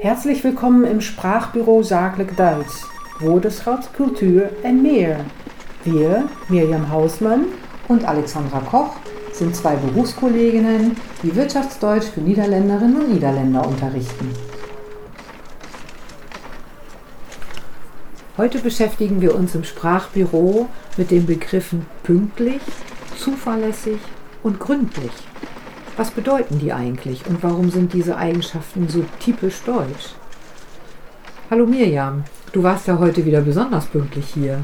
Herzlich willkommen im Sprachbüro Zakelijk Duits. Woordenschat, Kultur en meer. Wir, Mirjam Hausmann und Alexandra Koch, sind zwei Berufskolleginnen, die Wirtschaftsdeutsch für Niederländerinnen und Niederländer unterrichten. Heute beschäftigen wir uns im Sprachbüro mit den Begriffen pünktlich, zuverlässig und gründlich. Was bedeuten die eigentlich und warum sind diese Eigenschaften so typisch deutsch? Hallo Mirjam, du warst ja heute wieder besonders pünktlich hier.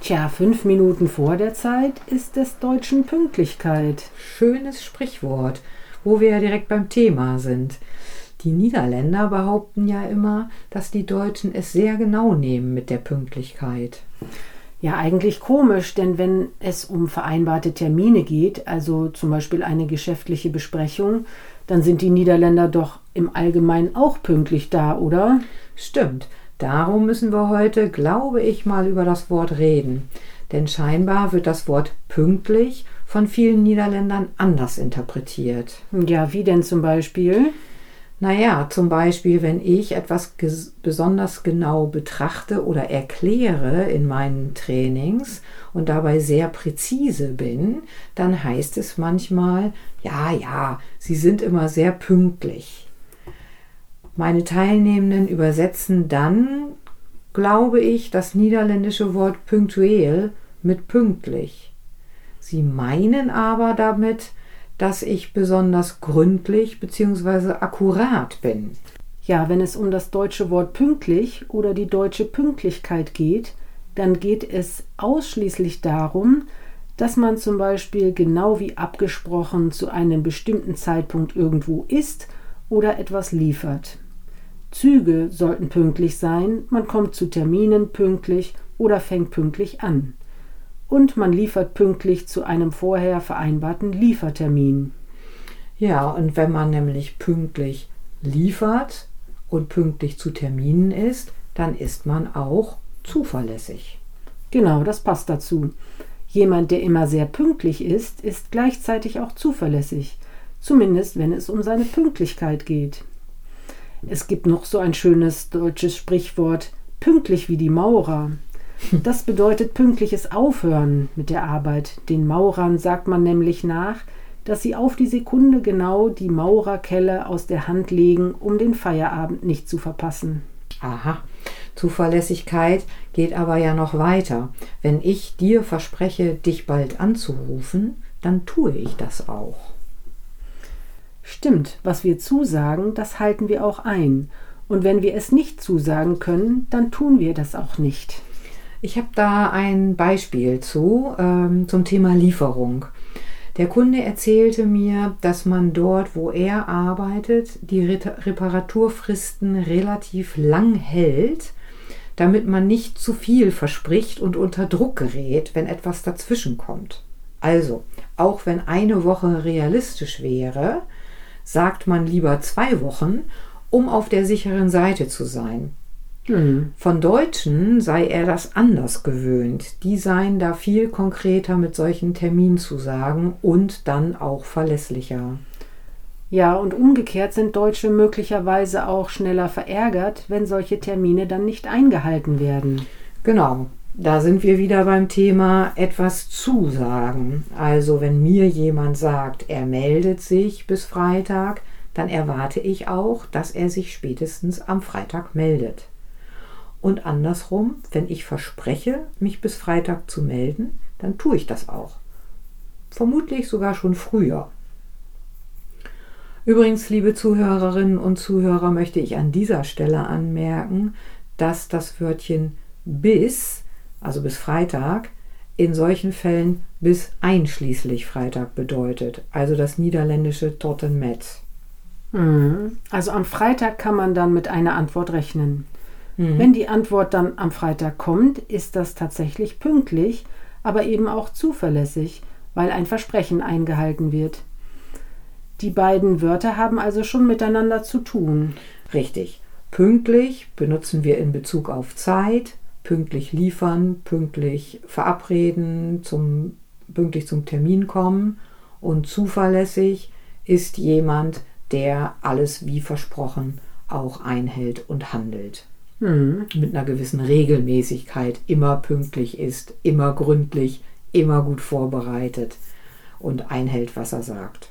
Tja, fünf Minuten vor der Zeit ist des Deutschen Pünktlichkeit. Schönes Sprichwort, wo wir ja direkt beim Thema sind. Die Niederländer behaupten ja immer, dass die Deutschen es sehr genau nehmen mit der Pünktlichkeit. Ja, eigentlich komisch, denn wenn es um vereinbarte Termine geht, also zum Beispiel eine geschäftliche Besprechung, dann sind die Niederländer doch im Allgemeinen auch pünktlich da, oder? Stimmt. Darum müssen wir heute, glaube ich, mal über das Wort reden. Denn scheinbar wird das Wort pünktlich von vielen Niederländern anders interpretiert. Ja, wie denn zum Beispiel? Naja, zum Beispiel, wenn ich etwas besonders genau betrachte oder erkläre in meinen Trainings und dabei sehr präzise bin, dann heißt es manchmal, ja, ja, Sie sind immer sehr pünktlich. Meine Teilnehmenden übersetzen dann, glaube ich, das niederländische Wort punktuell mit pünktlich. Sie meinen aber damit, dass ich besonders gründlich bzw. akkurat bin. Ja, wenn es um das deutsche Wort pünktlich oder die deutsche Pünktlichkeit geht, dann geht es ausschließlich darum, dass man zum Beispiel genau wie abgesprochen zu einem bestimmten Zeitpunkt irgendwo ist oder etwas liefert. Züge sollten pünktlich sein, man kommt zu Terminen pünktlich oder fängt pünktlich an und man liefert pünktlich zu einem vorher vereinbarten Liefertermin. Ja, und wenn man nämlich pünktlich liefert und pünktlich zu Terminen ist, dann ist man auch zuverlässig. Genau, das passt dazu. Jemand, der immer sehr pünktlich ist, ist gleichzeitig auch zuverlässig, zumindest wenn es um seine Pünktlichkeit geht. Es gibt noch so ein schönes deutsches Sprichwort, pünktlich wie die Maurer. Das bedeutet pünktliches Aufhören mit der Arbeit. Den Maurern sagt man nämlich nach, dass sie auf die Sekunde genau die Maurerkelle aus der Hand legen, um den Feierabend nicht zu verpassen. Aha. Zuverlässigkeit geht aber ja noch weiter. Wenn ich dir verspreche, dich bald anzurufen, dann tue ich das auch. Stimmt, was wir zusagen, das halten wir auch ein. Und wenn wir es nicht zusagen können, dann tun wir das auch nicht. Ich habe da ein Beispiel zu ähm, zum Thema Lieferung. Der Kunde erzählte mir, dass man dort, wo er arbeitet, die Reparaturfristen relativ lang hält, damit man nicht zu viel verspricht und unter Druck gerät, wenn etwas dazwischen kommt. Also, auch wenn eine Woche realistisch wäre, sagt man lieber zwei Wochen, um auf der sicheren Seite zu sein. Mhm. Von Deutschen sei er das anders gewöhnt. Die seien da viel konkreter mit solchen Terminzusagen und dann auch verlässlicher. Ja, und umgekehrt sind Deutsche möglicherweise auch schneller verärgert, wenn solche Termine dann nicht eingehalten werden. Genau, da sind wir wieder beim Thema etwas zusagen. Also wenn mir jemand sagt, er meldet sich bis Freitag, dann erwarte ich auch, dass er sich spätestens am Freitag meldet. Und andersrum, wenn ich verspreche, mich bis Freitag zu melden, dann tue ich das auch. Vermutlich sogar schon früher. Übrigens, liebe Zuhörerinnen und Zuhörer, möchte ich an dieser Stelle anmerken, dass das Wörtchen bis, also bis Freitag, in solchen Fällen bis einschließlich Freitag bedeutet, also das niederländische tot en met. Mhm. Also am Freitag kann man dann mit einer Antwort rechnen. Mhm. Wenn die Antwort dann am Freitag kommt, ist das tatsächlich pünktlich, aber eben auch zuverlässig, weil ein Versprechen eingehalten wird. Die beiden Wörter haben also schon miteinander zu tun. Richtig. Pünktlich benutzen wir in Bezug auf Zeit, pünktlich liefern, pünktlich verabreden, zum, pünktlich zum Termin kommen und zuverlässig ist jemand, der alles wie versprochen auch einhält und handelt. Mhm. Mit einer gewissen Regelmäßigkeit, immer pünktlich ist, immer gründlich, immer gut vorbereitet und einhält, was er sagt.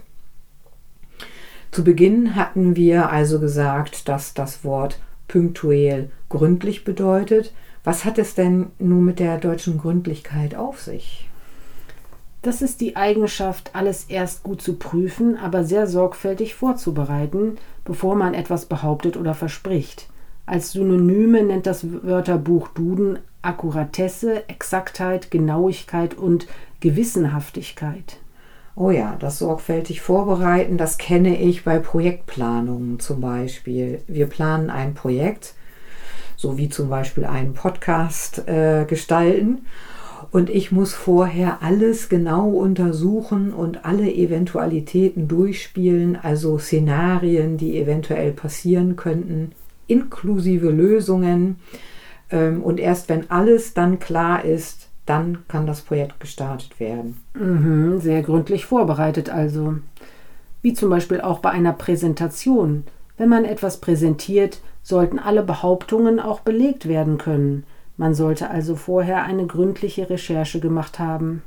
Zu Beginn hatten wir also gesagt, dass das Wort punktuell gründlich bedeutet. Was hat es denn nun mit der deutschen Gründlichkeit auf sich? Das ist die Eigenschaft, alles erst gut zu prüfen, aber sehr sorgfältig vorzubereiten, bevor man etwas behauptet oder verspricht. Als Synonyme nennt das Wörterbuch Duden Akkuratesse, Exaktheit, Genauigkeit und Gewissenhaftigkeit. Oh ja, das sorgfältig vorbereiten, das kenne ich bei Projektplanungen zum Beispiel. Wir planen ein Projekt, so wie zum Beispiel einen Podcast äh, gestalten. Und ich muss vorher alles genau untersuchen und alle Eventualitäten durchspielen, also Szenarien, die eventuell passieren könnten, inklusive Lösungen. Ähm, und erst wenn alles dann klar ist, dann kann das Projekt gestartet werden. Mhm, sehr gründlich vorbereitet also. Wie zum Beispiel auch bei einer Präsentation. Wenn man etwas präsentiert, sollten alle Behauptungen auch belegt werden können. Man sollte also vorher eine gründliche Recherche gemacht haben.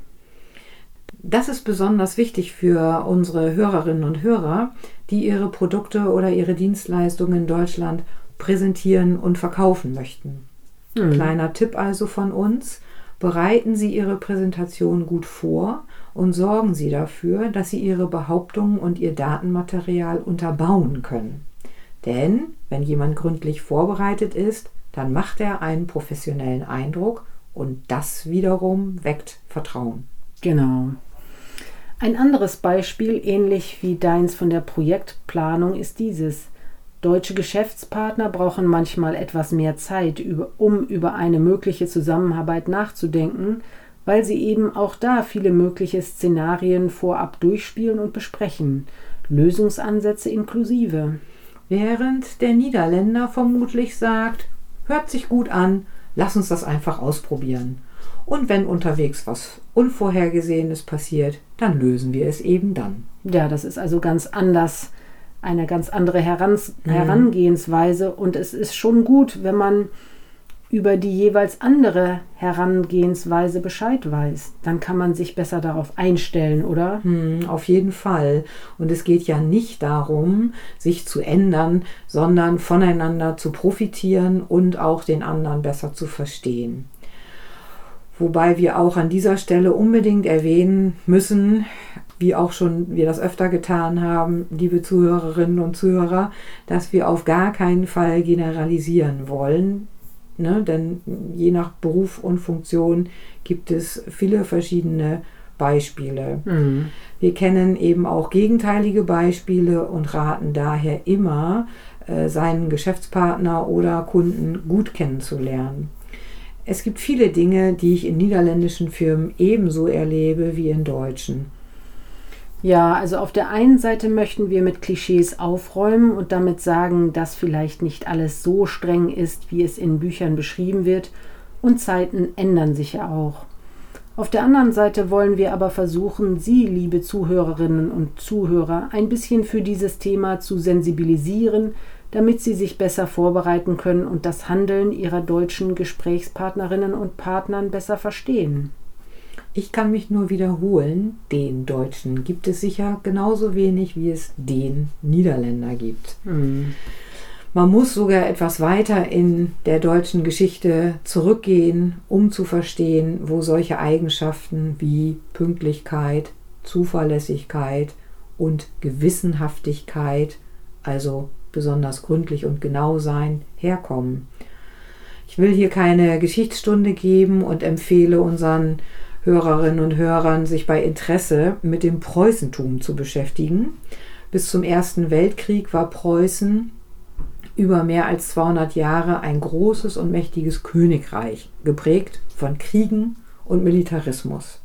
Das ist besonders wichtig für unsere Hörerinnen und Hörer, die ihre Produkte oder ihre Dienstleistungen in Deutschland präsentieren und verkaufen möchten. Mhm. Kleiner Tipp also von uns. Bereiten Sie Ihre Präsentation gut vor und sorgen Sie dafür, dass Sie Ihre Behauptungen und Ihr Datenmaterial unterbauen können. Denn wenn jemand gründlich vorbereitet ist, dann macht er einen professionellen Eindruck und das wiederum weckt Vertrauen. Genau. Ein anderes Beispiel, ähnlich wie deins von der Projektplanung, ist dieses. Deutsche Geschäftspartner brauchen manchmal etwas mehr Zeit, um über eine mögliche Zusammenarbeit nachzudenken, weil sie eben auch da viele mögliche Szenarien vorab durchspielen und besprechen, Lösungsansätze inklusive. Während der Niederländer vermutlich sagt, hört sich gut an, lass uns das einfach ausprobieren. Und wenn unterwegs was Unvorhergesehenes passiert, dann lösen wir es eben dann. Ja, das ist also ganz anders eine ganz andere Herans mhm. Herangehensweise und es ist schon gut, wenn man über die jeweils andere Herangehensweise Bescheid weiß. Dann kann man sich besser darauf einstellen, oder? Hm, auf jeden Fall. Und es geht ja nicht darum, sich zu ändern, sondern voneinander zu profitieren und auch den anderen besser zu verstehen. Wobei wir auch an dieser Stelle unbedingt erwähnen müssen, wie auch schon wir das öfter getan haben, liebe Zuhörerinnen und Zuhörer, dass wir auf gar keinen Fall generalisieren wollen. Ne? Denn je nach Beruf und Funktion gibt es viele verschiedene Beispiele. Mhm. Wir kennen eben auch gegenteilige Beispiele und raten daher immer, äh, seinen Geschäftspartner oder Kunden gut kennenzulernen. Es gibt viele Dinge, die ich in niederländischen Firmen ebenso erlebe wie in deutschen. Ja, also auf der einen Seite möchten wir mit Klischees aufräumen und damit sagen, dass vielleicht nicht alles so streng ist, wie es in Büchern beschrieben wird, und Zeiten ändern sich ja auch. Auf der anderen Seite wollen wir aber versuchen, Sie, liebe Zuhörerinnen und Zuhörer, ein bisschen für dieses Thema zu sensibilisieren, damit Sie sich besser vorbereiten können und das Handeln Ihrer deutschen Gesprächspartnerinnen und Partnern besser verstehen. Ich kann mich nur wiederholen, den Deutschen gibt es sicher genauso wenig, wie es den Niederländer gibt. Mhm. Man muss sogar etwas weiter in der deutschen Geschichte zurückgehen, um zu verstehen, wo solche Eigenschaften wie Pünktlichkeit, Zuverlässigkeit und Gewissenhaftigkeit, also besonders gründlich und genau sein, herkommen. Ich will hier keine Geschichtsstunde geben und empfehle unseren Hörerinnen und Hörern, sich bei Interesse mit dem Preußentum zu beschäftigen. Bis zum Ersten Weltkrieg war Preußen über mehr als 200 Jahre ein großes und mächtiges Königreich, geprägt von Kriegen und Militarismus.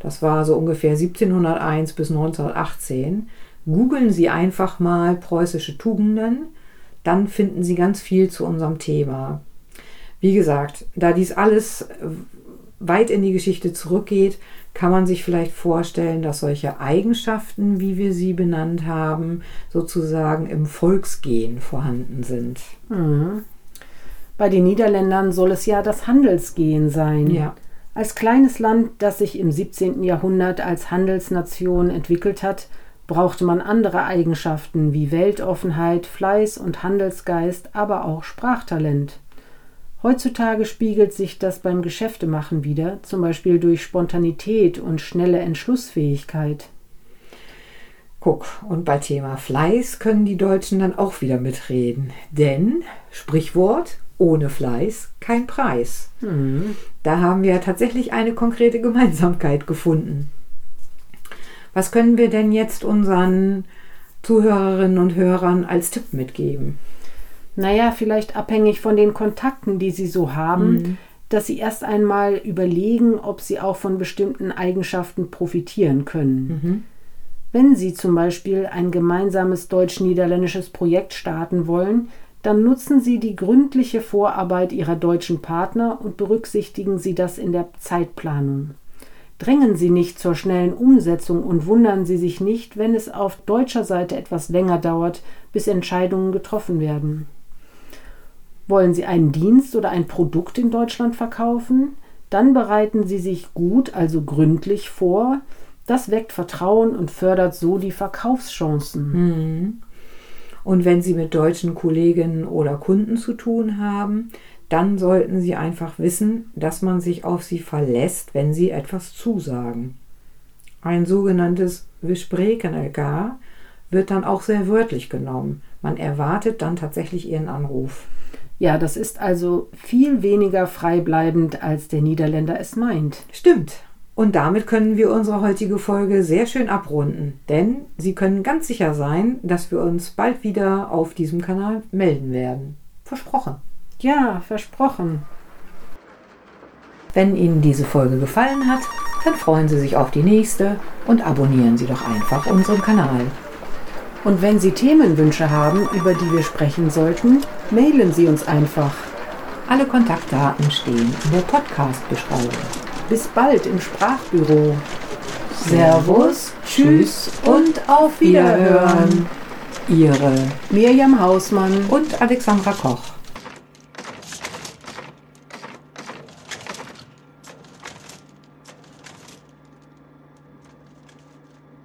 Das war so ungefähr 1701 bis 1918. Googeln Sie einfach mal preußische Tugenden, dann finden Sie ganz viel zu unserem Thema. Wie gesagt, da dies alles weit in die Geschichte zurückgeht, kann man sich vielleicht vorstellen, dass solche Eigenschaften, wie wir sie benannt haben, sozusagen im Volksgehen vorhanden sind. Mhm. Bei den Niederländern soll es ja das Handelsgehen sein. Ja. Als kleines Land, das sich im 17. Jahrhundert als Handelsnation entwickelt hat, brauchte man andere Eigenschaften wie Weltoffenheit, Fleiß und Handelsgeist, aber auch Sprachtalent. Heutzutage spiegelt sich das beim Geschäftemachen wieder, zum Beispiel durch Spontanität und schnelle Entschlussfähigkeit. Guck, und bei Thema Fleiß können die Deutschen dann auch wieder mitreden. Denn, Sprichwort, ohne Fleiß kein Preis. Mhm. Da haben wir tatsächlich eine konkrete Gemeinsamkeit gefunden. Was können wir denn jetzt unseren Zuhörerinnen und Hörern als Tipp mitgeben? Naja, vielleicht abhängig von den Kontakten, die sie so haben, Mhm. dass sie erst einmal überlegen, ob sie auch von bestimmten Eigenschaften profitieren können. Mhm. Wenn Sie zum Beispiel ein gemeinsames deutsch-niederländisches Projekt starten wollen, dann nutzen Sie die gründliche Vorarbeit Ihrer deutschen Partner und berücksichtigen Sie das in der Zeitplanung. Drängen Sie nicht zur schnellen Umsetzung und wundern Sie sich nicht, wenn es auf deutscher Seite etwas länger dauert, bis Entscheidungen getroffen werden. Wollen Sie einen Dienst oder ein Produkt in Deutschland verkaufen? Dann bereiten Sie sich gut, also gründlich vor. Das weckt Vertrauen und fördert so die Verkaufschancen. Mhm. Und wenn Sie mit deutschen Kolleginnen oder Kunden zu tun haben, dann sollten Sie einfach wissen, dass man sich auf Sie verlässt, wenn Sie etwas zusagen. Ein sogenanntes elkaar wird dann auch sehr wörtlich genommen. Man erwartet dann tatsächlich Ihren Anruf. Ja, das ist also viel weniger freibleibend, als der Niederländer es meint. Stimmt. Und damit können wir unsere heutige Folge sehr schön abrunden, denn Sie können ganz sicher sein, dass wir uns bald wieder auf diesem Kanal melden werden. Versprochen. Ja, versprochen. Wenn Ihnen diese Folge gefallen hat, dann freuen Sie sich auf die nächste und abonnieren Sie doch einfach unseren Kanal. Und wenn Sie Themenwünsche haben, über die wir sprechen sollten, mailen Sie uns einfach. Alle Kontaktdaten stehen in der Podcast-Beschreibung. Bis bald im Sprachbüro. Servus, tschüss und auf Wiederhören. Ihre Mirjam Hausmann. und Alexandra Koch.